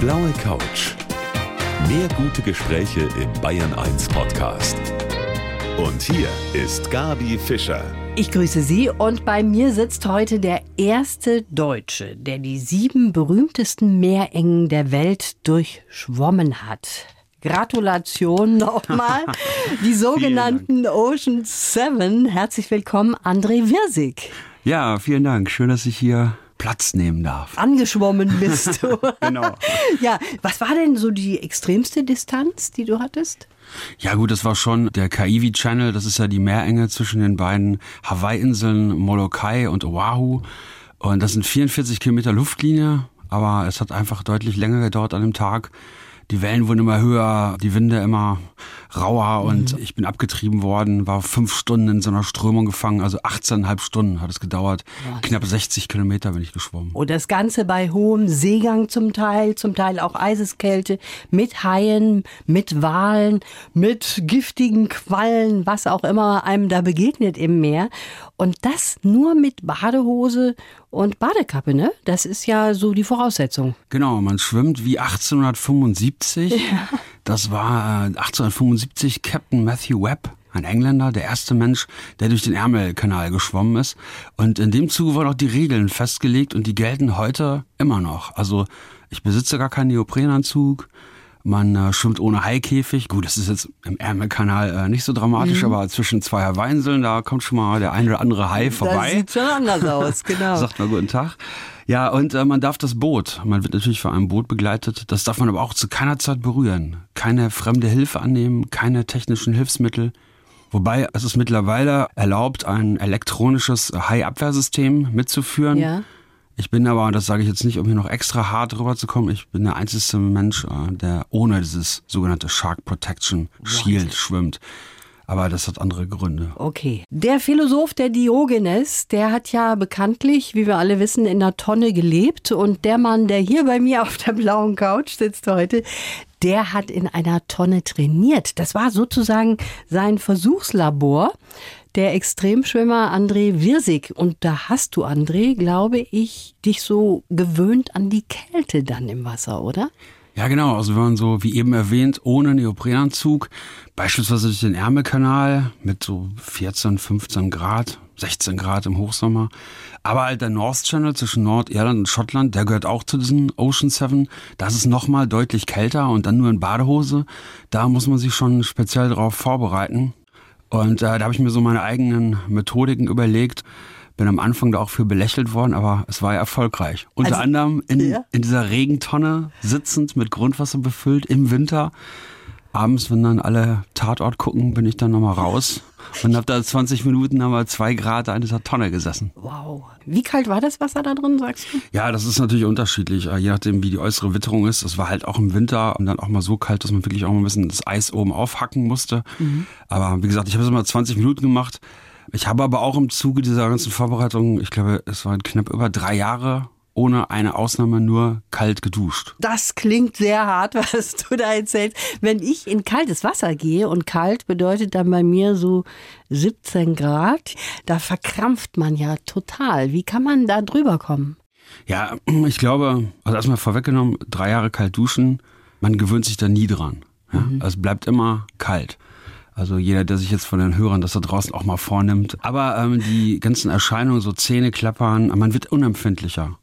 blaue Couch. Mehr gute Gespräche im Bayern 1 Podcast. Und hier ist Gabi Fischer. Ich grüße Sie und bei mir sitzt heute der erste Deutsche, der die sieben berühmtesten Meerengen der Welt durchschwommen hat. Gratulation nochmal. Die sogenannten Ocean Seven. Herzlich willkommen, André Wirsig. Ja, vielen Dank. Schön, dass ich hier Platz nehmen darf. Angeschwommen bist du. genau. Ja, was war denn so die extremste Distanz, die du hattest? Ja gut, das war schon der Kaiwi Channel. Das ist ja die Meerenge zwischen den beiden Hawaii-Inseln Molokai und Oahu. Und das sind 44 Kilometer Luftlinie. Aber es hat einfach deutlich länger gedauert an dem Tag die Wellen wurden immer höher, die Winde immer rauer und mhm. ich bin abgetrieben worden, war fünf Stunden in so einer Strömung gefangen, also 18,5 Stunden hat es gedauert. Was? Knapp 60 Kilometer bin ich geschwommen. Und das Ganze bei hohem Seegang zum Teil, zum Teil auch Eiseskälte, mit Haien, mit Walen, mit giftigen Quallen, was auch immer einem da begegnet im Meer. Und das nur mit Badehose und Badekappe, ne? Das ist ja so die Voraussetzung. Genau, man schwimmt wie 1875. Ja. Das war 1875 äh, Captain Matthew Webb, ein Engländer, der erste Mensch, der durch den Ärmelkanal geschwommen ist. Und in dem Zuge wurden auch die Regeln festgelegt und die gelten heute immer noch. Also ich besitze gar keinen Neoprenanzug. Man äh, schwimmt ohne Haikäfig. Gut, das ist jetzt im Ärmelkanal äh, nicht so dramatisch, mhm. aber zwischen zwei Hawaiinseln, da kommt schon mal der eine oder andere Hai vorbei. Das sieht schon anders aus, genau. Sagt mal guten Tag. Ja, und äh, man darf das Boot, man wird natürlich von einem Boot begleitet, das darf man aber auch zu keiner Zeit berühren. Keine fremde Hilfe annehmen, keine technischen Hilfsmittel. Wobei es ist mittlerweile erlaubt, ein elektronisches Hai-Abwehrsystem mitzuführen. Ja. Ich bin aber, und das sage ich jetzt nicht, um hier noch extra hart rüberzukommen, ich bin der einzige Mensch, äh, der ohne dieses sogenannte Shark Protection Shield What? schwimmt. Aber das hat andere Gründe. Okay. Der Philosoph der Diogenes, der hat ja bekanntlich, wie wir alle wissen, in einer Tonne gelebt. Und der Mann, der hier bei mir auf der blauen Couch sitzt heute, der hat in einer Tonne trainiert. Das war sozusagen sein Versuchslabor der Extremschwimmer André Wirsig. Und da hast du, André, glaube ich, dich so gewöhnt an die Kälte dann im Wasser, oder? Ja, genau. Also wir waren so, wie eben erwähnt, ohne Neoprenanzug, beispielsweise durch den Ärmelkanal mit so 14, 15 Grad, 16 Grad im Hochsommer. Aber halt der North Channel zwischen Nordirland und Schottland, der gehört auch zu diesen Ocean Seven. Das ist nochmal deutlich kälter und dann nur in Badehose. Da muss man sich schon speziell darauf vorbereiten. Und äh, da habe ich mir so meine eigenen Methodiken überlegt. Bin am Anfang da auch für belächelt worden, aber es war ja erfolgreich. Unter also, anderem in, ja. in dieser Regentonne sitzend, mit Grundwasser befüllt im Winter abends, wenn dann alle Tatort gucken, bin ich dann nochmal raus und habe da 20 Minuten, haben wir zwei Grad in dieser Tonne gesessen. Wow. Wie kalt war das Wasser da drin, sagst du? Ja, das ist natürlich unterschiedlich, äh, je nachdem, wie die äußere Witterung ist. Es war halt auch im Winter und dann auch mal so kalt, dass man wirklich auch mal ein bisschen das Eis oben aufhacken musste. Mhm. Aber wie gesagt, ich habe es mal 20 Minuten gemacht. Ich habe aber auch im Zuge dieser ganzen Vorbereitung, ich glaube, es waren knapp über drei Jahre ohne eine Ausnahme nur kalt geduscht. Das klingt sehr hart, was du da erzählst. Wenn ich in kaltes Wasser gehe und kalt bedeutet dann bei mir so 17 Grad, da verkrampft man ja total. Wie kann man da drüber kommen? Ja, ich glaube, also erstmal vorweggenommen, drei Jahre kalt duschen, man gewöhnt sich da nie dran. Ja? Mhm. Also es bleibt immer kalt. Also jeder, der sich jetzt von den Hörern das da draußen auch mal vornimmt. Aber ähm, die ganzen Erscheinungen, so Zähne klappern, man wird unempfindlicher.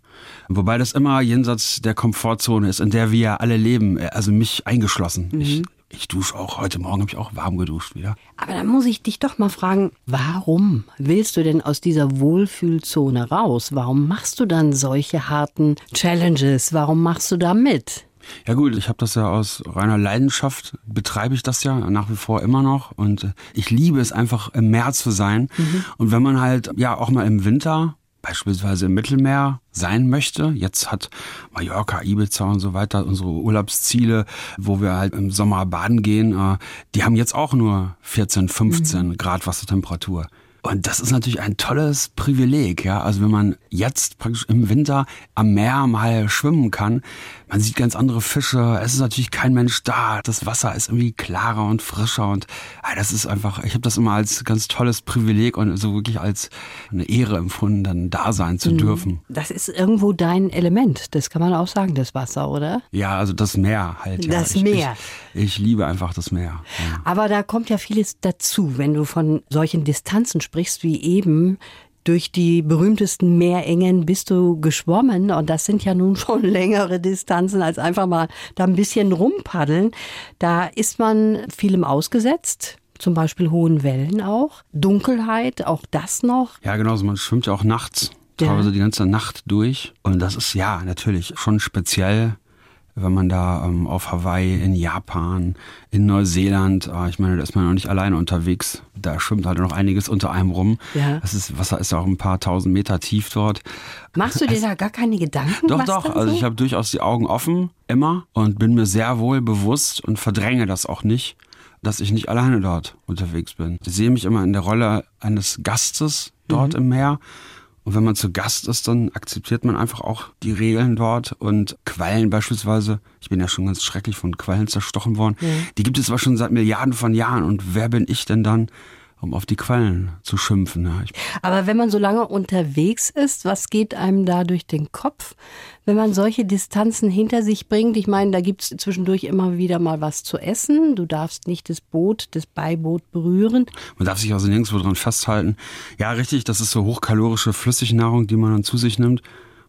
Wobei das immer jenseits der Komfortzone ist, in der wir ja alle leben, also mich eingeschlossen. Mhm. Ich, ich dusche auch, heute Morgen habe ich auch warm geduscht wieder. Aber dann muss ich dich doch mal fragen, warum willst du denn aus dieser Wohlfühlzone raus? Warum machst du dann solche harten Challenges? Warum machst du da mit? Ja gut, ich habe das ja aus reiner Leidenschaft, betreibe ich das ja nach wie vor immer noch und ich liebe es einfach im Meer zu sein. Mhm. Und wenn man halt ja auch mal im Winter beispielsweise im Mittelmeer sein möchte. Jetzt hat Mallorca, Ibiza und so weiter unsere Urlaubsziele, wo wir halt im Sommer baden gehen, äh, die haben jetzt auch nur 14, 15 mhm. Grad Wassertemperatur. Und das ist natürlich ein tolles Privileg, ja. Also wenn man jetzt praktisch im Winter am Meer mal schwimmen kann, man sieht ganz andere Fische, es ist natürlich kein Mensch da, das Wasser ist irgendwie klarer und frischer und ah, das ist einfach, ich habe das immer als ganz tolles Privileg und so wirklich als eine Ehre empfunden, dann da sein zu mhm. dürfen. Das ist irgendwo dein Element, das kann man auch sagen, das Wasser, oder? Ja, also das Meer halt. Ja. Das ich, Meer. Ich, ich, liebe einfach das Meer. Ja. Aber da kommt ja vieles dazu, wenn du von solchen Distanzen sprichst sprichst wie eben, durch die berühmtesten Meerengen bist du geschwommen und das sind ja nun schon längere Distanzen als einfach mal da ein bisschen rumpaddeln. Da ist man vielem ausgesetzt. Zum Beispiel hohen Wellen auch, Dunkelheit, auch das noch. Ja, genau, man schwimmt ja auch nachts, teilweise ja. die ganze Nacht durch. Und das ist ja natürlich schon speziell wenn man da ähm, auf Hawaii, in Japan, in Neuseeland, äh, ich meine, da ist man noch nicht alleine unterwegs. Da schwimmt halt noch einiges unter einem rum. Ja. Das ist, Wasser ist auch ein paar tausend Meter tief dort. Machst du dir da gar keine Gedanken? Doch, doch. Also so? ich habe durchaus die Augen offen, immer, und bin mir sehr wohl bewusst und verdränge das auch nicht, dass ich nicht alleine dort unterwegs bin. Ich sehe mich immer in der Rolle eines Gastes dort mhm. im Meer und wenn man zu Gast ist, dann akzeptiert man einfach auch die Regeln dort und Quallen beispielsweise. Ich bin ja schon ganz schrecklich von Quallen zerstochen worden. Ja. Die gibt es aber schon seit Milliarden von Jahren. Und wer bin ich denn dann, um auf die Quallen zu schimpfen. Ja. Aber wenn man so lange unterwegs ist, was geht einem da durch den Kopf, wenn man solche Distanzen hinter sich bringt? Ich meine, da gibt es zwischendurch immer wieder mal was zu essen. Du darfst nicht das Boot, das Beiboot berühren. Man darf sich also nirgendwo dran festhalten. Ja, richtig, das ist so hochkalorische Flüssignahrung, die man dann zu sich nimmt.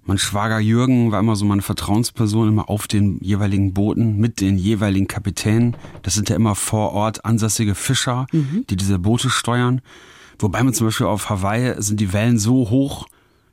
Mein Schwager Jürgen war immer so meine Vertrauensperson, immer auf den jeweiligen Booten mit den jeweiligen Kapitänen. Das sind ja immer vor Ort ansässige Fischer, mhm. die diese Boote steuern. Wobei man zum Beispiel auf Hawaii sind die Wellen so hoch,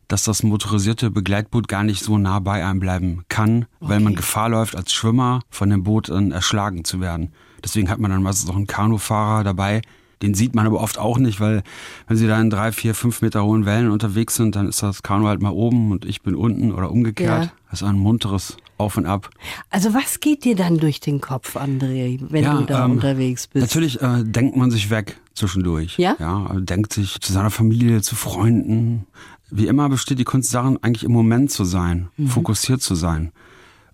dass das motorisierte Begleitboot gar nicht so nah bei einem bleiben kann, okay. weil man Gefahr läuft, als Schwimmer von dem Boot erschlagen zu werden. Deswegen hat man dann meistens auch einen Kanufahrer dabei, den sieht man aber oft auch nicht, weil wenn sie da in drei, vier, fünf Meter hohen Wellen unterwegs sind, dann ist das Kanu halt mal oben und ich bin unten oder umgekehrt. Ja. Das ist ein munteres Auf und Ab. Also was geht dir dann durch den Kopf, André, wenn ja, du da ähm, unterwegs bist? Natürlich äh, denkt man sich weg zwischendurch. Ja? Ja, also denkt sich zu seiner Familie, zu Freunden. Wie immer besteht die Kunst darin, eigentlich im Moment zu sein, mhm. fokussiert zu sein.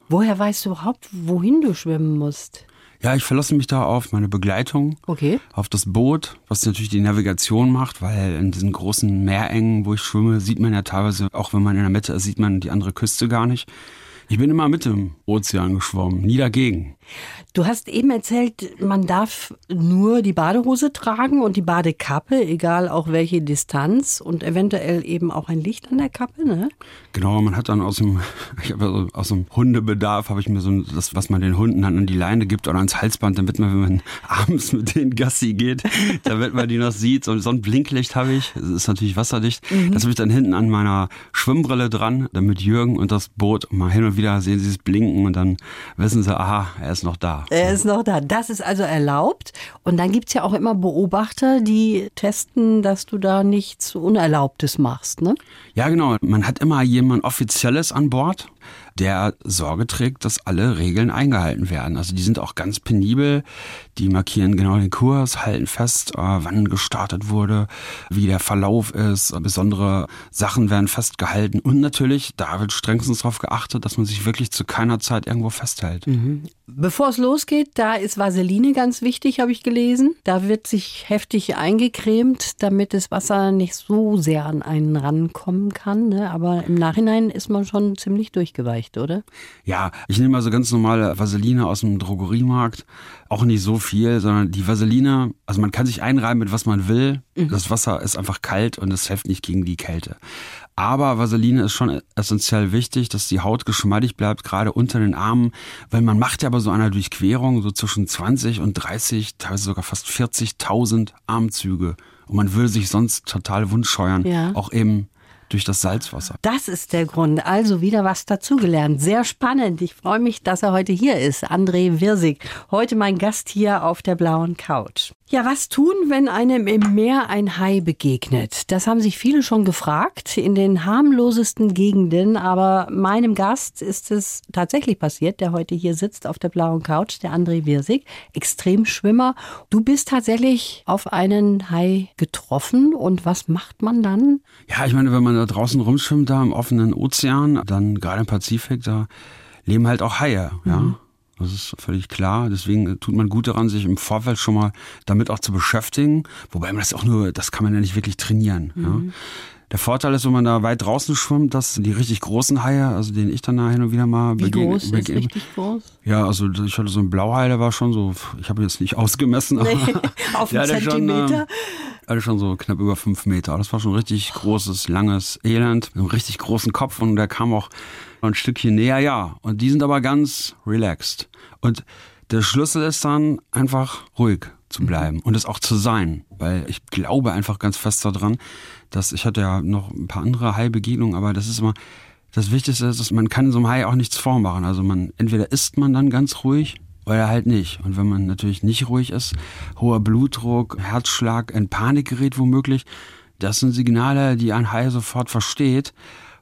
Woher weißt du überhaupt, wohin du schwimmen musst? Ja, ich verlasse mich da auf meine Begleitung, okay. auf das Boot, was natürlich die Navigation macht, weil in diesen großen Meerengen, wo ich schwimme, sieht man ja teilweise, auch wenn man in der Mitte ist, sieht man die andere Küste gar nicht. Ich bin immer mit im Ozean geschwommen, nie dagegen. Du hast eben erzählt, man darf nur die Badehose tragen und die Badekappe, egal auch welche Distanz und eventuell eben auch ein Licht an der Kappe, ne? Genau, man hat dann aus dem, also aus dem Hundebedarf habe ich mir so das, was man den Hunden dann an die Leine gibt oder ans Halsband, damit man, wenn man abends mit denen Gassi geht, damit man die noch sieht. Und so ein Blinklicht habe ich, das ist natürlich wasserdicht. Mhm. Das habe ich dann hinten an meiner Schwimmbrille dran, damit Jürgen und das Boot mal hin und wieder sehen sie es blinken und dann wissen sie, aha, er ist noch da. Er ist noch da. Das ist also erlaubt. Und dann gibt es ja auch immer Beobachter, die testen, dass du da nichts Unerlaubtes machst, ne? Ja, genau. Man hat immer jemand Offizielles an Bord der Sorge trägt, dass alle Regeln eingehalten werden. Also die sind auch ganz penibel, die markieren genau den Kurs, halten fest, äh, wann gestartet wurde, wie der Verlauf ist, besondere Sachen werden festgehalten und natürlich, da wird strengstens darauf geachtet, dass man sich wirklich zu keiner Zeit irgendwo festhält. Mhm. Bevor es losgeht, da ist Vaseline ganz wichtig, habe ich gelesen. Da wird sich heftig eingecremt, damit das Wasser nicht so sehr an einen rankommen kann. Ne? Aber im Nachhinein ist man schon ziemlich durchgeweicht, oder? Ja, ich nehme also ganz normale Vaseline aus dem Drogeriemarkt. Auch nicht so viel, sondern die Vaseline, also man kann sich einreiben mit was man will. Mhm. Das Wasser ist einfach kalt und es hilft nicht gegen die Kälte. Aber Vaseline ist schon essentiell wichtig, dass die Haut geschmeidig bleibt, gerade unter den Armen, weil man macht ja bei so einer Durchquerung so zwischen 20 und 30, teilweise sogar fast 40.000 Armzüge. Und man würde sich sonst total wundscheuern, ja. auch eben durch das Salzwasser. Das ist der Grund. Also wieder was dazugelernt. Sehr spannend. Ich freue mich, dass er heute hier ist. André Wirsig. Heute mein Gast hier auf der blauen Couch. Ja, was tun, wenn einem im Meer ein Hai begegnet? Das haben sich viele schon gefragt in den harmlosesten Gegenden, aber meinem Gast ist es tatsächlich passiert, der heute hier sitzt auf der blauen Couch, der André Wirsig, Extremschwimmer. Du bist tatsächlich auf einen Hai getroffen und was macht man dann? Ja, ich meine, wenn man da draußen rumschwimmt, da im offenen Ozean, dann gerade im Pazifik, da leben halt auch Haie, ja. Mhm. Das ist völlig klar. Deswegen tut man gut daran, sich im Vorfeld schon mal damit auch zu beschäftigen. Wobei man das auch nur, das kann man ja nicht wirklich trainieren. Mhm. Ja. Der Vorteil ist, wenn man da weit draußen schwimmt, dass die richtig großen Haie, also den ich dann da hin und wieder mal Wie begegne, groß ist richtig groß? Ja, also ich hatte so einen Blauhai, der war schon so, ich habe jetzt nicht ausgemessen, aber nee, auf einen Zentimeter. Schon, äh, hatte schon so knapp über fünf Meter. Das war schon richtig großes, langes Elend mit einem richtig großen Kopf und der kam auch ein Stückchen näher, ja. Und die sind aber ganz relaxed. Und der Schlüssel ist dann einfach ruhig zu bleiben mhm. und es auch zu sein, weil ich glaube einfach ganz fest daran, dass ich hatte ja noch ein paar andere Hai-Begegnungen, aber das ist immer das Wichtigste ist, dass man kann so einem Hai auch nichts vormachen. Also man entweder isst man dann ganz ruhig oder halt nicht. Und wenn man natürlich nicht ruhig ist, hoher Blutdruck, Herzschlag, in Panik gerät womöglich, das sind Signale, die ein Hai sofort versteht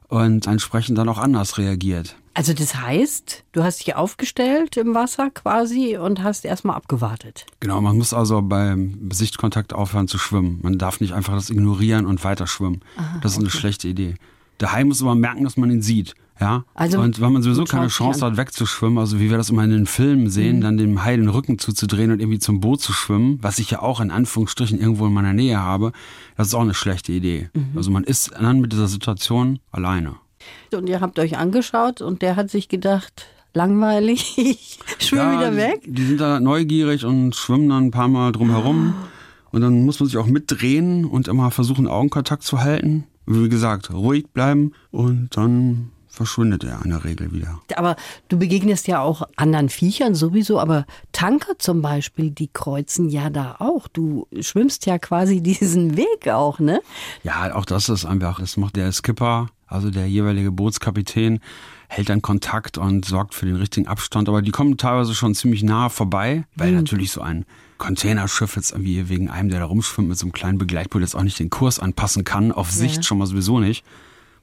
und entsprechend dann auch anders reagiert. Also das heißt, du hast dich aufgestellt im Wasser quasi und hast erstmal abgewartet. Genau, man muss also beim Sichtkontakt aufhören zu schwimmen. Man darf nicht einfach das ignorieren und weiter schwimmen. Aha, das ist okay. eine schlechte Idee. Der Hai muss aber merken, dass man ihn sieht. Ja. Also, und wenn man sowieso keine Chance hat, wegzuschwimmen, also wie wir das immer in den Filmen sehen, mhm. dann dem Hai den Rücken zuzudrehen und irgendwie zum Boot zu schwimmen, was ich ja auch in Anführungsstrichen irgendwo in meiner Nähe habe, das ist auch eine schlechte Idee. Mhm. Also man ist dann mit dieser Situation alleine. Und ihr habt euch angeschaut und der hat sich gedacht, langweilig, ich schwimme ja, wieder weg. Die, die sind da neugierig und schwimmen dann ein paar Mal drumherum. Und dann muss man sich auch mitdrehen und immer versuchen, Augenkontakt zu halten. Wie gesagt, ruhig bleiben und dann verschwindet er in der Regel wieder. Aber du begegnest ja auch anderen Viechern sowieso, aber Tanker zum Beispiel, die kreuzen ja da auch. Du schwimmst ja quasi diesen Weg auch, ne? Ja, auch das ist einfach, das macht der Skipper also der jeweilige Bootskapitän hält dann Kontakt und sorgt für den richtigen Abstand. Aber die kommen teilweise schon ziemlich nah vorbei, weil mhm. natürlich so ein Containerschiff jetzt irgendwie wegen einem, der da rumschwimmt mit so einem kleinen Begleitboot jetzt auch nicht den Kurs anpassen kann. Auf Sicht ja. schon mal sowieso nicht.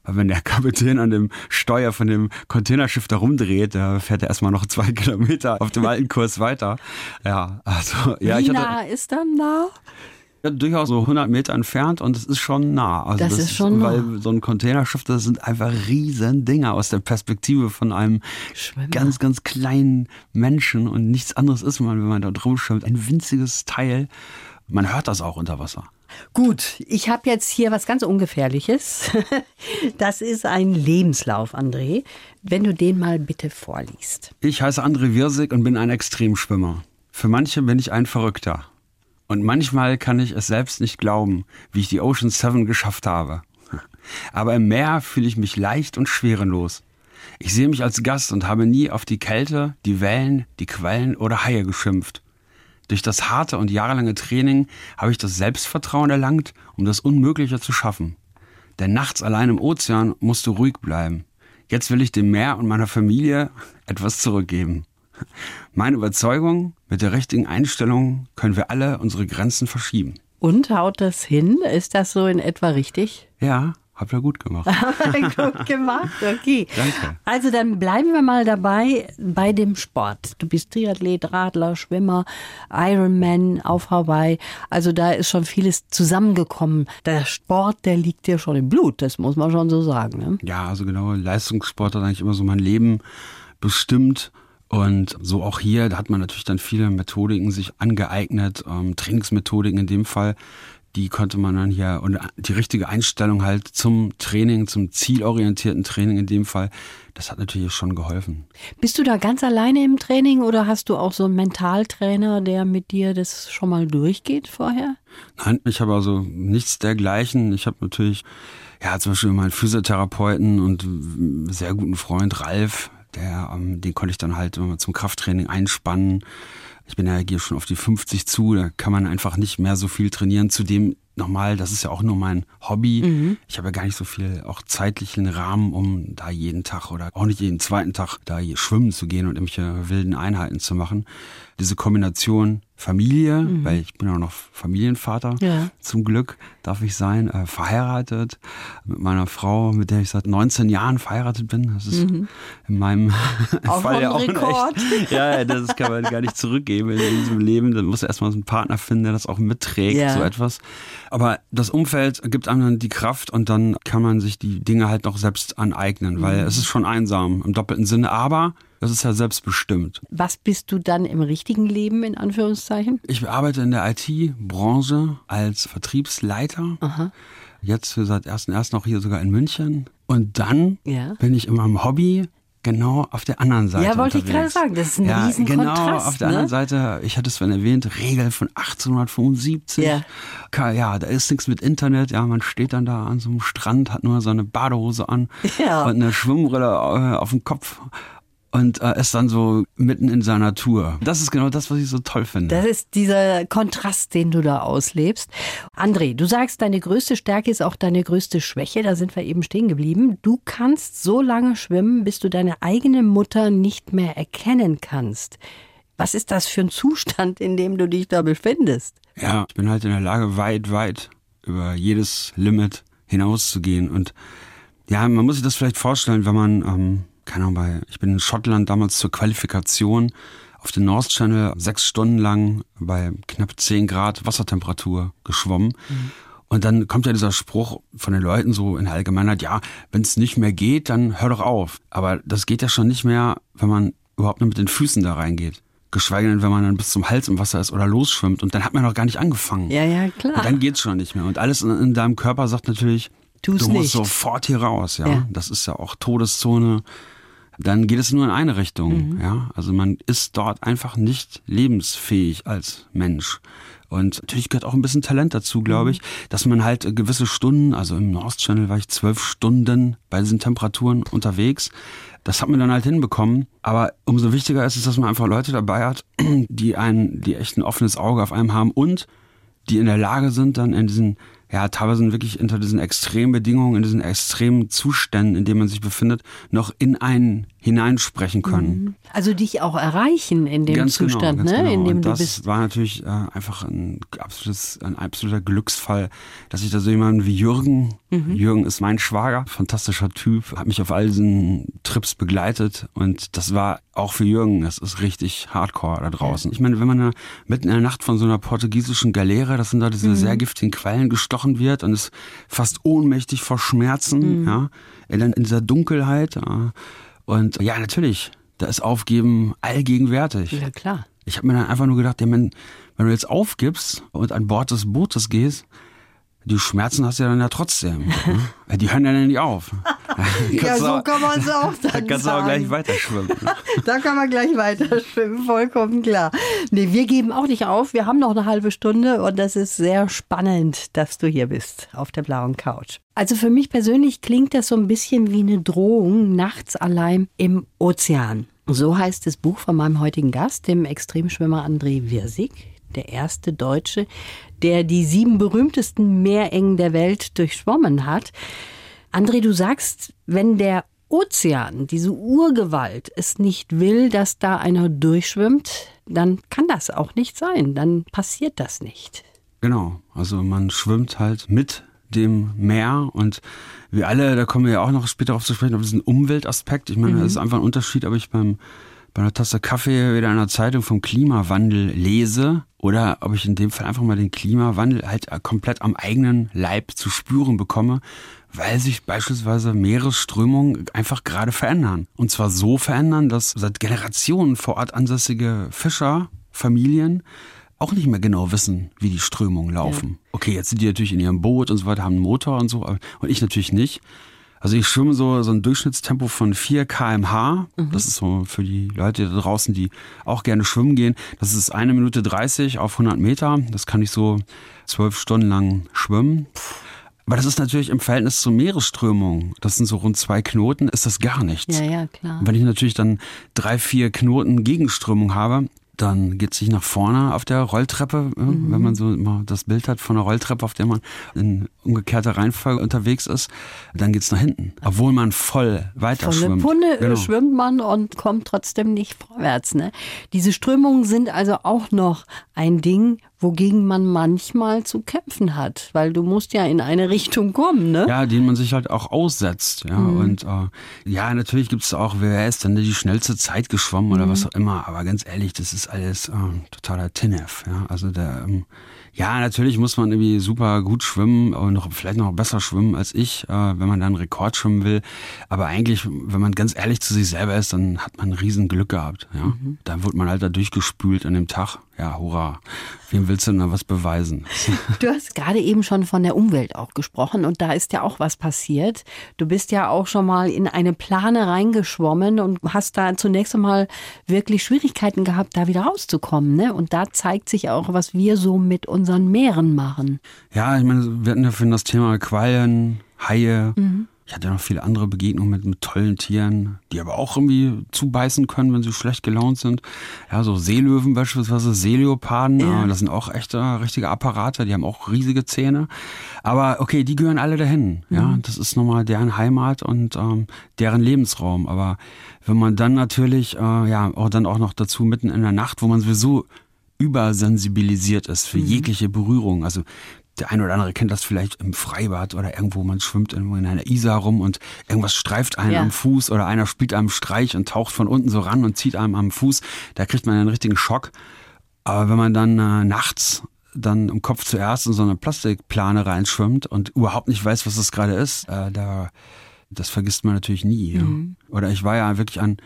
Weil wenn der Kapitän an dem Steuer von dem Containerschiff da rumdreht, da fährt er erstmal noch zwei Kilometer auf dem alten Kurs weiter. Ja, also, ja, Wie ich hatte, nah ist dann da? Ja, durchaus so 100 Meter entfernt und es ist schon nah. Also das, das, ist schon weil nah. so ein Containerschiff, das sind einfach riesen Dinger aus der Perspektive von einem Schwimmer. ganz, ganz kleinen Menschen und nichts anderes ist man, wenn man da drum schwimmt. Ein winziges Teil. Man hört das auch unter Wasser. Gut, ich habe jetzt hier was ganz Ungefährliches. Das ist ein Lebenslauf, André. Wenn du den mal bitte vorliest. Ich heiße André Wirsig und bin ein Extremschwimmer. Für manche bin ich ein Verrückter. Und manchmal kann ich es selbst nicht glauben, wie ich die Ocean Seven geschafft habe. Aber im Meer fühle ich mich leicht und schwerelos. Ich sehe mich als Gast und habe nie auf die Kälte, die Wellen, die Quellen oder Haie geschimpft. Durch das harte und jahrelange Training habe ich das Selbstvertrauen erlangt, um das Unmögliche zu schaffen. Denn nachts allein im Ozean musst du ruhig bleiben. Jetzt will ich dem Meer und meiner Familie etwas zurückgeben. Meine Überzeugung, mit der richtigen Einstellung können wir alle unsere Grenzen verschieben. Und haut das hin? Ist das so in etwa richtig? Ja, habt ihr gut gemacht. gut gemacht, okay. Danke. Also dann bleiben wir mal dabei bei dem Sport. Du bist Triathlet, Radler, Schwimmer, Ironman auf Hawaii. Also da ist schon vieles zusammengekommen. Der Sport, der liegt dir schon im Blut, das muss man schon so sagen. Ne? Ja, also genau, Leistungssport hat eigentlich immer so mein Leben bestimmt. Und so auch hier, da hat man natürlich dann viele Methodiken sich angeeignet, ähm, Trainingsmethodiken in dem Fall, die konnte man dann hier und die richtige Einstellung halt zum Training, zum zielorientierten Training in dem Fall, das hat natürlich schon geholfen. Bist du da ganz alleine im Training oder hast du auch so einen Mentaltrainer, der mit dir das schon mal durchgeht vorher? Nein, ich habe also nichts dergleichen. Ich habe natürlich ja zum Beispiel meinen Physiotherapeuten und sehr guten Freund Ralf, der, ähm, den konnte ich dann halt immer zum Krafttraining einspannen. Ich bin ja hier schon auf die 50 zu, da kann man einfach nicht mehr so viel trainieren. Zudem nochmal, das ist ja auch nur mein Hobby. Mhm. Ich habe ja gar nicht so viel auch zeitlichen Rahmen, um da jeden Tag oder auch nicht jeden zweiten Tag da schwimmen zu gehen und irgendwelche wilden Einheiten zu machen. Diese Kombination Familie, mhm. weil ich bin auch noch Familienvater, ja. zum Glück darf ich sein, äh, verheiratet mit meiner Frau, mit der ich seit 19 Jahren verheiratet bin. Das ist mhm. in meinem auch Fall ja auch Rekord. Echt, ja, das kann man gar nicht zurückgeben in diesem Leben. Da muss erstmal so einen Partner finden, der das auch mitträgt, ja. so etwas. Aber das Umfeld gibt einem dann die Kraft und dann kann man sich die Dinge halt noch selbst aneignen, weil mhm. es ist schon einsam im doppelten Sinne, aber das ist ja selbstbestimmt. Was bist du dann im richtigen Leben, in Anführungszeichen? Ich arbeite in der IT-Branche als Vertriebsleiter. Aha. Jetzt seit 1.1. auch hier sogar in München. Und dann ja. bin ich in meinem Hobby genau auf der anderen Seite. Ja, wollte unterwegs. ich gerade sagen, das ist ein ja, riesen genau Kontrast, auf der ne? anderen Seite, ich hatte es vorhin erwähnt, Regel von 1875. Ja. ja, da ist nichts mit Internet, ja, man steht dann da an so einem Strand, hat nur so eine Badehose an ja. und eine Schwimmbrille äh, auf dem Kopf und äh, ist dann so mitten in seiner Tour. Das ist genau das, was ich so toll finde. Das ist dieser Kontrast, den du da auslebst. André, du sagst, deine größte Stärke ist auch deine größte Schwäche. Da sind wir eben stehen geblieben. Du kannst so lange schwimmen, bis du deine eigene Mutter nicht mehr erkennen kannst. Was ist das für ein Zustand, in dem du dich da befindest? Ja, ich bin halt in der Lage, weit, weit über jedes Limit hinauszugehen. Und ja, man muss sich das vielleicht vorstellen, wenn man ähm, keine Ahnung, bei, ich bin in Schottland damals zur Qualifikation auf den North Channel sechs Stunden lang bei knapp zehn Grad Wassertemperatur geschwommen. Mhm. Und dann kommt ja dieser Spruch von den Leuten so in der Allgemeinheit, ja, wenn es nicht mehr geht, dann hör doch auf. Aber das geht ja schon nicht mehr, wenn man überhaupt nur mit den Füßen da reingeht. Geschweige denn, wenn man dann bis zum Hals im Wasser ist oder losschwimmt und dann hat man noch gar nicht angefangen. Ja, ja, klar. Und dann geht's schon nicht mehr. Und alles in, in deinem Körper sagt natürlich, Tu's du musst nicht. sofort hier raus, ja? ja. Das ist ja auch Todeszone dann geht es nur in eine Richtung. Mhm. Ja, also man ist dort einfach nicht lebensfähig als Mensch. Und natürlich gehört auch ein bisschen Talent dazu, glaube ich, mhm. dass man halt gewisse Stunden, also im North Channel war ich zwölf Stunden bei diesen Temperaturen unterwegs. Das hat man dann halt hinbekommen. Aber umso wichtiger ist es, dass man einfach Leute dabei hat, die einen, die echt ein offenes Auge auf einem haben und die in der Lage sind, dann in diesen ja, teilweise wirklich unter diesen extremen Bedingungen, in diesen extremen Zuständen, in denen man sich befindet, noch in einen hineinsprechen können. Mhm. Also dich auch erreichen in dem ganz genau, Zustand, genau, ne? Genau. In dem Und das du bist. war natürlich äh, einfach ein, absolutes, ein absoluter Glücksfall, dass ich da so jemanden wie Jürgen, mhm. Jürgen ist mein Schwager, fantastischer Typ, hat mich auf all diesen Trips begleitet und das war auch für Jürgen, das ist richtig hardcore da draußen. Ich meine, wenn man da mitten in der Nacht von so einer portugiesischen Galeere, das sind da diese mhm. sehr giftigen Quellen gestochen wird und ist fast ohnmächtig vor Schmerzen, mhm. ja, in, in dieser Dunkelheit, ja, und ja, natürlich, da ist Aufgeben allgegenwärtig. Ja, klar. Ich habe mir dann einfach nur gedacht, ja, wenn, wenn du jetzt aufgibst und an Bord des Bootes gehst, die Schmerzen hast du ja dann ja trotzdem. Ne? die hören ja nicht auf. ja, so auch, kann man es auch dann Da kannst du auch gleich weiter schwimmen. Ne? da kann man gleich weiter schwimmen, vollkommen klar. Nee, wir geben auch nicht auf. Wir haben noch eine halbe Stunde und das ist sehr spannend, dass du hier bist auf der blauen Couch. Also für mich persönlich klingt das so ein bisschen wie eine Drohung nachts allein im Ozean. So heißt das Buch von meinem heutigen Gast, dem Extremschwimmer André Wirsig der erste Deutsche, der die sieben berühmtesten Meerengen der Welt durchschwommen hat. André, du sagst, wenn der Ozean, diese Urgewalt, es nicht will, dass da einer durchschwimmt, dann kann das auch nicht sein. Dann passiert das nicht. Genau, also man schwimmt halt mit dem Meer und wir alle, da kommen wir ja auch noch später auf zu sprechen, auf diesen Umweltaspekt. Ich meine, mhm. das ist einfach ein Unterschied, ob ich beim bei einer Tasse Kaffee wieder in einer Zeitung vom Klimawandel lese oder ob ich in dem Fall einfach mal den Klimawandel halt komplett am eigenen Leib zu spüren bekomme, weil sich beispielsweise Meeresströmungen einfach gerade verändern. Und zwar so verändern, dass seit Generationen vor Ort ansässige Fischer, Familien auch nicht mehr genau wissen, wie die Strömungen laufen. Ja. Okay, jetzt sind die natürlich in ihrem Boot und so weiter, haben einen Motor und so, und ich natürlich nicht. Also ich schwimme so, so ein Durchschnittstempo von 4 kmh. Mhm. Das ist so für die Leute da draußen, die auch gerne schwimmen gehen. Das ist eine Minute 30 auf 100 Meter. Das kann ich so zwölf Stunden lang schwimmen. Aber das ist natürlich im Verhältnis zur Meeresströmung, das sind so rund zwei Knoten, ist das gar nichts. Ja, ja, klar. wenn ich natürlich dann drei, vier Knoten Gegenströmung habe, dann geht sich nach vorne auf der Rolltreppe, mhm. wenn man so immer das Bild hat von einer Rolltreppe, auf der man in umgekehrter Reihenfolge unterwegs ist, dann geht's nach hinten, obwohl man voll weiter Volle schwimmt. Punne genau. schwimmt man und kommt trotzdem nicht vorwärts. Ne? Diese Strömungen sind also auch noch ein Ding, wogegen man manchmal zu kämpfen hat, weil du musst ja in eine Richtung kommen, ne? Ja, den man sich halt auch aussetzt, ja. Mhm. Und äh, ja, natürlich gibt es auch, wer ist denn die schnellste Zeit geschwommen oder mhm. was auch immer, aber ganz ehrlich, das ist alles äh, totaler Tinnef, ja. Also der ähm, ja, natürlich muss man irgendwie super gut schwimmen und noch, vielleicht noch besser schwimmen als ich, äh, wenn man dann Rekord schwimmen will. Aber eigentlich, wenn man ganz ehrlich zu sich selber ist, dann hat man ein riesen Glück gehabt. Ja? Mhm. Dann wird man halt da durchgespült an dem Tag. Ja, hurra. Wem willst du denn da was beweisen? Du hast gerade eben schon von der Umwelt auch gesprochen und da ist ja auch was passiert. Du bist ja auch schon mal in eine Plane reingeschwommen und hast da zunächst einmal wirklich Schwierigkeiten gehabt, da wieder rauszukommen. Ne? Und da zeigt sich auch, was wir so mit unseren Meeren machen. Ja, ich meine, wir hatten ja für das Thema Quallen, Haie. Mhm. Ich hatte noch viele andere Begegnungen mit, mit tollen Tieren, die aber auch irgendwie zubeißen können, wenn sie schlecht gelaunt sind. Ja, so Seelöwen beispielsweise, Seeleoparden, ja. das sind auch echte, richtige Apparate, die haben auch riesige Zähne. Aber okay, die gehören alle dahin. Ja, mhm. das ist nochmal deren Heimat und ähm, deren Lebensraum. Aber wenn man dann natürlich, äh, ja, auch dann auch noch dazu mitten in der Nacht, wo man sowieso übersensibilisiert ist für mhm. jegliche Berührung. Also der eine oder andere kennt das vielleicht im Freibad oder irgendwo, man schwimmt irgendwo in einer Isar rum und irgendwas streift einen ja. am Fuß oder einer spielt einem Streich und taucht von unten so ran und zieht einem am Fuß. Da kriegt man einen richtigen Schock. Aber wenn man dann äh, nachts dann im Kopf zuerst in so eine Plastikplane reinschwimmt und überhaupt nicht weiß, was das gerade ist, äh, da, das vergisst man natürlich nie. Mhm. Ja. Oder ich war ja wirklich an,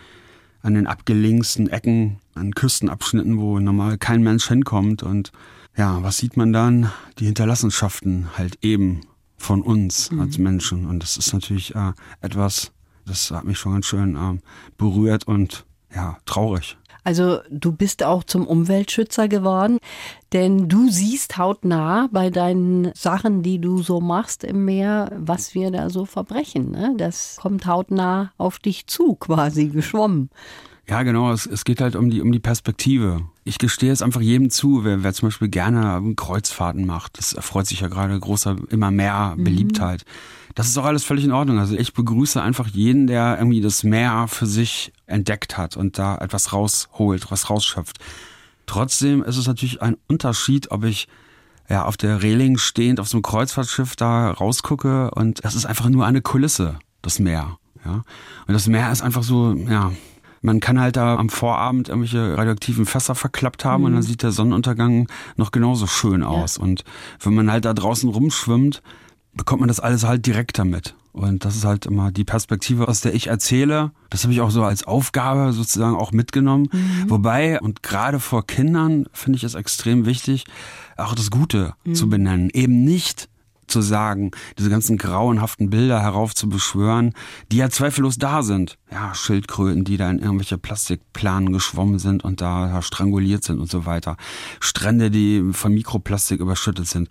an den abgelegensten Ecken, an Küstenabschnitten, wo normal kein Mensch hinkommt und ja, was sieht man dann? Die Hinterlassenschaften halt eben von uns mhm. als Menschen. Und das ist natürlich äh, etwas, das hat mich schon ganz schön äh, berührt und ja, traurig. Also du bist auch zum Umweltschützer geworden, denn du siehst hautnah bei deinen Sachen, die du so machst im Meer, was wir da so verbrechen. Ne? Das kommt hautnah auf dich zu, quasi geschwommen. Ja, genau. Es, es geht halt um die, um die Perspektive. Ich gestehe es einfach jedem zu, wer, wer zum Beispiel gerne Kreuzfahrten macht. Das erfreut sich ja gerade großer, immer mehr mhm. Beliebtheit. Mhm. Das ist auch alles völlig in Ordnung. Also ich begrüße einfach jeden, der irgendwie das Meer für sich entdeckt hat und da etwas rausholt, was rausschöpft. Trotzdem ist es natürlich ein Unterschied, ob ich ja auf der Reling stehend auf so einem Kreuzfahrtschiff da rausgucke und es ist einfach nur eine Kulisse, das Meer. Ja. Und das Meer ist einfach so, ja, man kann halt da am Vorabend irgendwelche radioaktiven Fässer verklappt haben mhm. und dann sieht der Sonnenuntergang noch genauso schön aus. Ja. Und wenn man halt da draußen rumschwimmt, bekommt man das alles halt direkt damit. Und das ist halt immer die Perspektive, aus der ich erzähle. Das habe ich auch so als Aufgabe sozusagen auch mitgenommen. Mhm. Wobei, und gerade vor Kindern finde ich es extrem wichtig, auch das Gute mhm. zu benennen. Eben nicht zu sagen, diese ganzen grauenhaften Bilder heraufzubeschwören, die ja zweifellos da sind. Ja, Schildkröten, die da in irgendwelche Plastikplanen geschwommen sind und da stranguliert sind und so weiter. Strände, die von Mikroplastik überschüttet sind.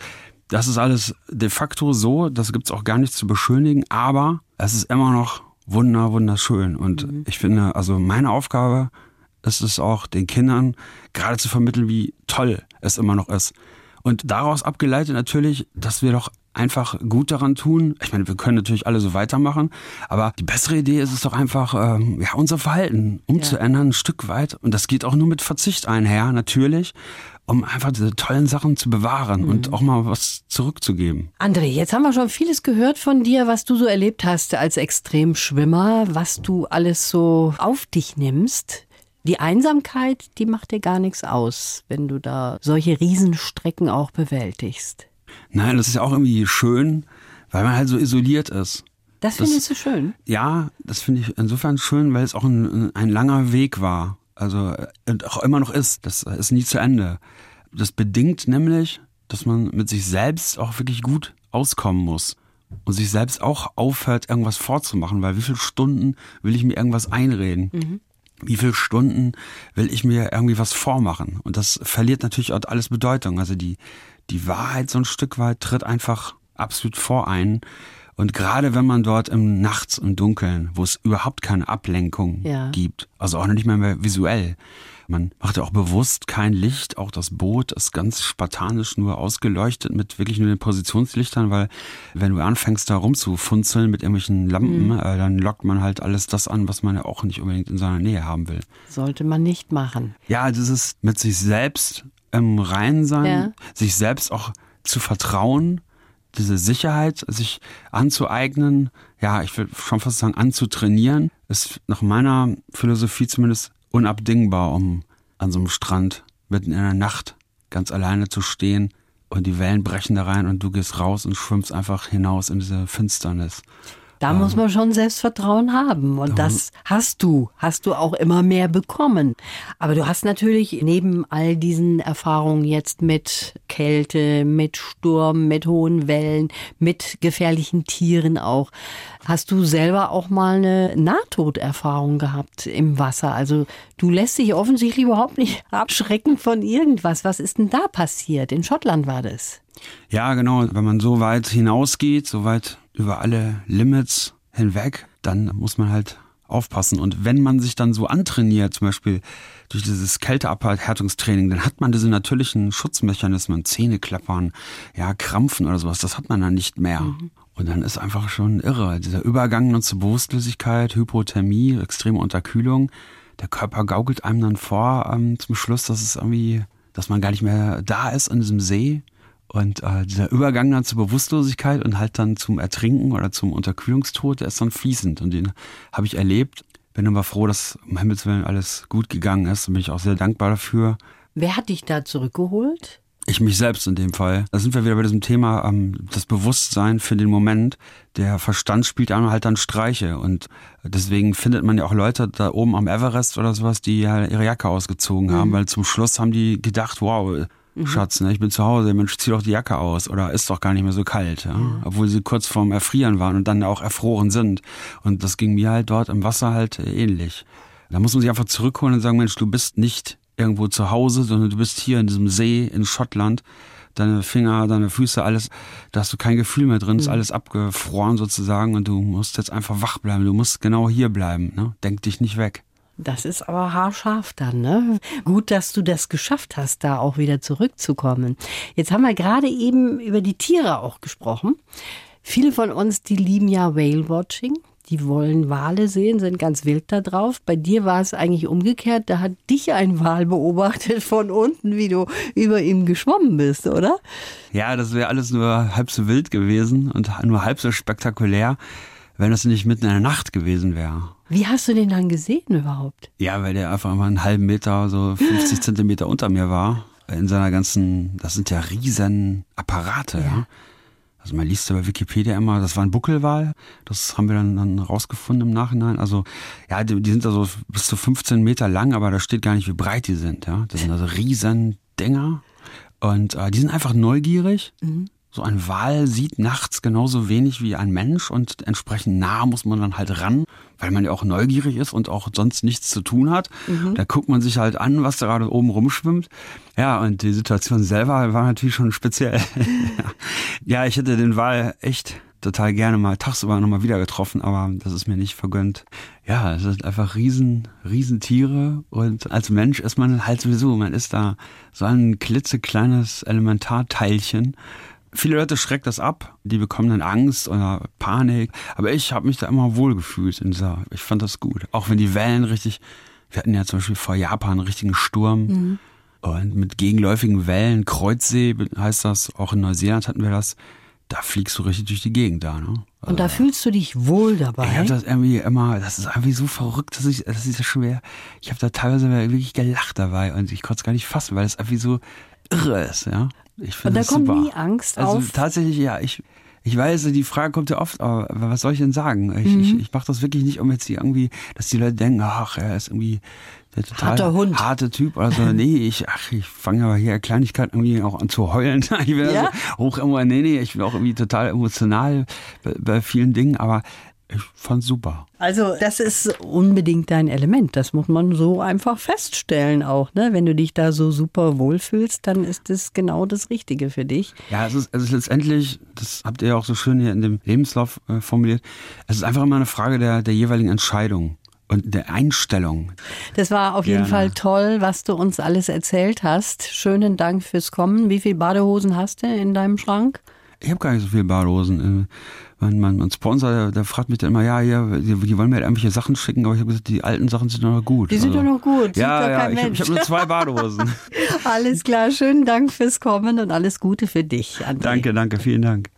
Das ist alles de facto so, das gibt's auch gar nicht zu beschönigen, aber es ist immer noch wunder, wunderschön. Und mhm. ich finde, also meine Aufgabe ist es auch, den Kindern gerade zu vermitteln, wie toll es immer noch ist. Und daraus abgeleitet natürlich, dass wir doch einfach gut daran tun. Ich meine, wir können natürlich alle so weitermachen, aber die bessere Idee ist es doch einfach, ähm, ja, unser Verhalten umzuändern, ja. ein Stück weit. Und das geht auch nur mit Verzicht einher, natürlich um einfach diese tollen Sachen zu bewahren mhm. und auch mal was zurückzugeben. André, jetzt haben wir schon vieles gehört von dir, was du so erlebt hast als Extremschwimmer, was du alles so auf dich nimmst. Die Einsamkeit, die macht dir gar nichts aus, wenn du da solche Riesenstrecken auch bewältigst. Nein, das ist ja auch irgendwie schön, weil man halt so isoliert ist. Das, das findest du schön? Ja, das finde ich insofern schön, weil es auch ein, ein langer Weg war. Also und auch immer noch ist. Das ist nie zu Ende. Das bedingt nämlich, dass man mit sich selbst auch wirklich gut auskommen muss und sich selbst auch aufhört, irgendwas vorzumachen, weil wie viele Stunden will ich mir irgendwas einreden? Mhm. Wie viele Stunden will ich mir irgendwie was vormachen? Und das verliert natürlich auch alles Bedeutung. Also die, die Wahrheit so ein Stück weit tritt einfach absolut vor ein. Und gerade wenn man dort im Nachts im Dunkeln, wo es überhaupt keine Ablenkung Ja. gibt, also auch nicht mehr, mehr visuell, man macht ja auch bewusst kein Licht, auch das Boot ist ganz spartanisch nur ausgeleuchtet mit wirklich nur den Positionslichtern, weil wenn du anfängst da rumzufunzeln mit irgendwelchen Lampen, Mhm. äh, dann lockt man halt alles das an, was man ja auch nicht unbedingt in seiner Nähe haben will. Sollte man nicht machen. Ja, dieses mit sich selbst im Reinen sein, Ja. sich selbst auch zu vertrauen, diese Sicherheit sich anzueignen, ja, ich würde schon fast sagen anzutrainieren, ist nach meiner Philosophie zumindest unabdingbar, um an so einem Strand mitten in der Nacht ganz alleine zu stehen und die Wellen brechen da rein und du gehst raus und schwimmst einfach hinaus in diese Finsternis. Da muss man schon Selbstvertrauen haben. Und das hast du, hast du auch immer mehr bekommen. Aber du hast natürlich neben all diesen Erfahrungen jetzt mit Kälte, mit Sturm, mit hohen Wellen, mit gefährlichen Tieren auch, hast du selber auch mal eine Nahtoderfahrung gehabt im Wasser. Also du lässt dich offensichtlich überhaupt nicht abschrecken von irgendwas. Was ist denn da passiert? In Schottland war das. Ja, genau. Wenn man so weit hinausgeht, so weit über alle Limits hinweg, dann muss man halt aufpassen. Und wenn man sich dann so antrainiert, zum Beispiel durch dieses Kälteabhärtungstraining, dann hat man diese natürlichen Schutzmechanismen, Zähne klappern, ja, Krampfen oder sowas, das hat man dann nicht mehr. Und dann ist einfach schon irre. Dieser Übergang zur Bewusstlosigkeit, Hypothermie, extreme Unterkühlung. Der Körper gaukelt einem dann vor ähm, zum Schluss, dass es irgendwie, dass man gar nicht mehr da ist in diesem See. Und äh, dieser Übergang dann zur Bewusstlosigkeit und halt dann zum Ertrinken oder zum Unterkühlungstod, der ist dann fließend. Und den habe ich erlebt. Bin aber froh, dass um Himmels Willen alles gut gegangen ist. Und bin ich auch sehr dankbar dafür. Wer hat dich da zurückgeholt? Ich mich selbst in dem Fall. Da sind wir wieder bei diesem Thema, ähm, das Bewusstsein für den Moment. Der Verstand spielt einem halt dann Streiche. Und deswegen findet man ja auch Leute da oben am Everest oder sowas, die ja ihre Jacke ausgezogen haben, weil zum Schluss haben die gedacht, wow, Schatz, ne, ich bin zu Hause, Mensch, zieh doch die Jacke aus oder ist doch gar nicht mehr so kalt, ja? obwohl sie kurz vorm Erfrieren waren und dann auch erfroren sind. Und das ging mir halt dort im Wasser halt äh, ähnlich. Da muss man sich einfach zurückholen und sagen, Mensch, du bist nicht irgendwo zu Hause, sondern du bist hier in diesem See in Schottland. Deine Finger, deine Füße, alles, da hast du kein Gefühl mehr drin, ist alles abgefroren sozusagen und du musst jetzt einfach wach bleiben. Du musst genau hier bleiben, ne? Denk dich nicht weg. Das ist aber haarscharf dann, ne? Gut, dass du das geschafft hast, da auch wieder zurückzukommen. Jetzt haben wir gerade eben über die Tiere auch gesprochen. Viele von uns, die lieben ja Whale-Watching. Die wollen Wale sehen, sind ganz wild da drauf. Bei dir war es eigentlich umgekehrt. Da hat dich ein Wal beobachtet von unten, wie du über ihm geschwommen bist, oder? Ja, das wäre alles nur halb so wild gewesen und nur halb so spektakulär, wenn das nicht mitten in der Nacht gewesen wäre. Wie hast du den dann gesehen überhaupt? Ja, weil der einfach mal einen halben Meter, so 50 Zentimeter unter mir war. In seiner ganzen, das sind ja riesen Apparate, ja. Also man liest ja bei Wikipedia immer, das war ein Buckelwal. Das haben wir dann, dann rausgefunden im Nachhinein. Also ja, die, die sind also bis zu 15 Meter lang, aber da steht gar nicht, wie breit die sind. Ja, das sind also riesen Dinger und äh, die sind einfach neugierig. So ein Wal sieht nachts genauso wenig wie ein Mensch und entsprechend nah muss man dann halt ran, weil man ja auch neugierig ist und auch sonst nichts zu tun hat. Da guckt man sich halt an, was da gerade oben rumschwimmt. Ja, und die Situation selber war natürlich schon speziell. ja, ich hätte den Wal echt total gerne mal tagsüber nochmal wieder getroffen, aber das ist mir nicht vergönnt. Ja, es sind einfach riesen, riesen Tiere und als Mensch ist man halt sowieso, man ist da so ein klitzekleines Elementarteilchen. Viele Leute schreckt das ab, die bekommen dann Angst oder Panik, aber ich habe mich da immer wohl gefühlt in dieser, ich fand das gut. Auch wenn die Wellen richtig, wir hatten ja zum Beispiel vor Japan einen richtigen Sturm und mit gegenläufigen Wellen, Kreuzsee heißt das, auch in Neuseeland hatten wir das, da fliegst du richtig durch die Gegend da, ne? Und da fühlst du dich wohl dabei. Ich habe das irgendwie immer, das ist irgendwie so verrückt, dass ich, das ist ja schwer. Ich habe da teilweise wirklich gelacht dabei und ich konnte es gar nicht fassen, weil es irgendwie so irre ist, ja. Ich Und finde da das kommt super. nie Angst also auf. tatsächlich, ja, ich, ich weiß, die Frage kommt ja oft, aber was soll ich denn sagen? Ich, Mhm. ich, ich mache das wirklich nicht, um jetzt hier irgendwie, dass die Leute denken, ach, er ist irgendwie der total Harter Hund. harte Typ oder so. nee, ich, ach, ich fange aber hier Kleinigkeit irgendwie auch an zu heulen. Ich bin Ja? so hoch immer, nee, nee, ich bin auch irgendwie total emotional bei, bei vielen Dingen, aber Ich fand's super. Also, das ist unbedingt dein Element. Das muss man so einfach feststellen auch. Ne? Wenn du dich da so super wohlfühlst, dann ist das genau das Richtige für dich. Ja, es ist, es ist letztendlich, das habt ihr ja auch so schön hier in dem Lebenslauf äh, formuliert, es ist einfach immer eine Frage der, der jeweiligen Entscheidung und der Einstellung. Das war auf jeden Fall toll, was du uns alles erzählt hast. Schönen Dank fürs Kommen. Wie viele Badehosen hast du in deinem Schrank? Ich habe gar nicht so viele Badehosen. Mein, mein, mein Sponsor, der, der, fragt mich dann immer, ja, ja, die, die wollen mir halt irgendwelche Sachen schicken, aber ich habe gesagt, die alten Sachen sind doch noch gut. Die sind also, doch noch gut. Ja, ja, ich habe hab nur zwei Badehosen. alles klar, schönen Dank fürs Kommen und alles Gute für dich, André. Danke, danke, vielen Dank.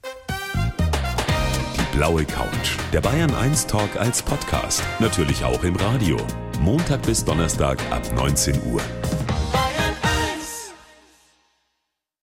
Die blaue Couch, der Bayern 1 Talk als Podcast, natürlich auch im Radio. Montag bis Donnerstag ab 19 Uhr.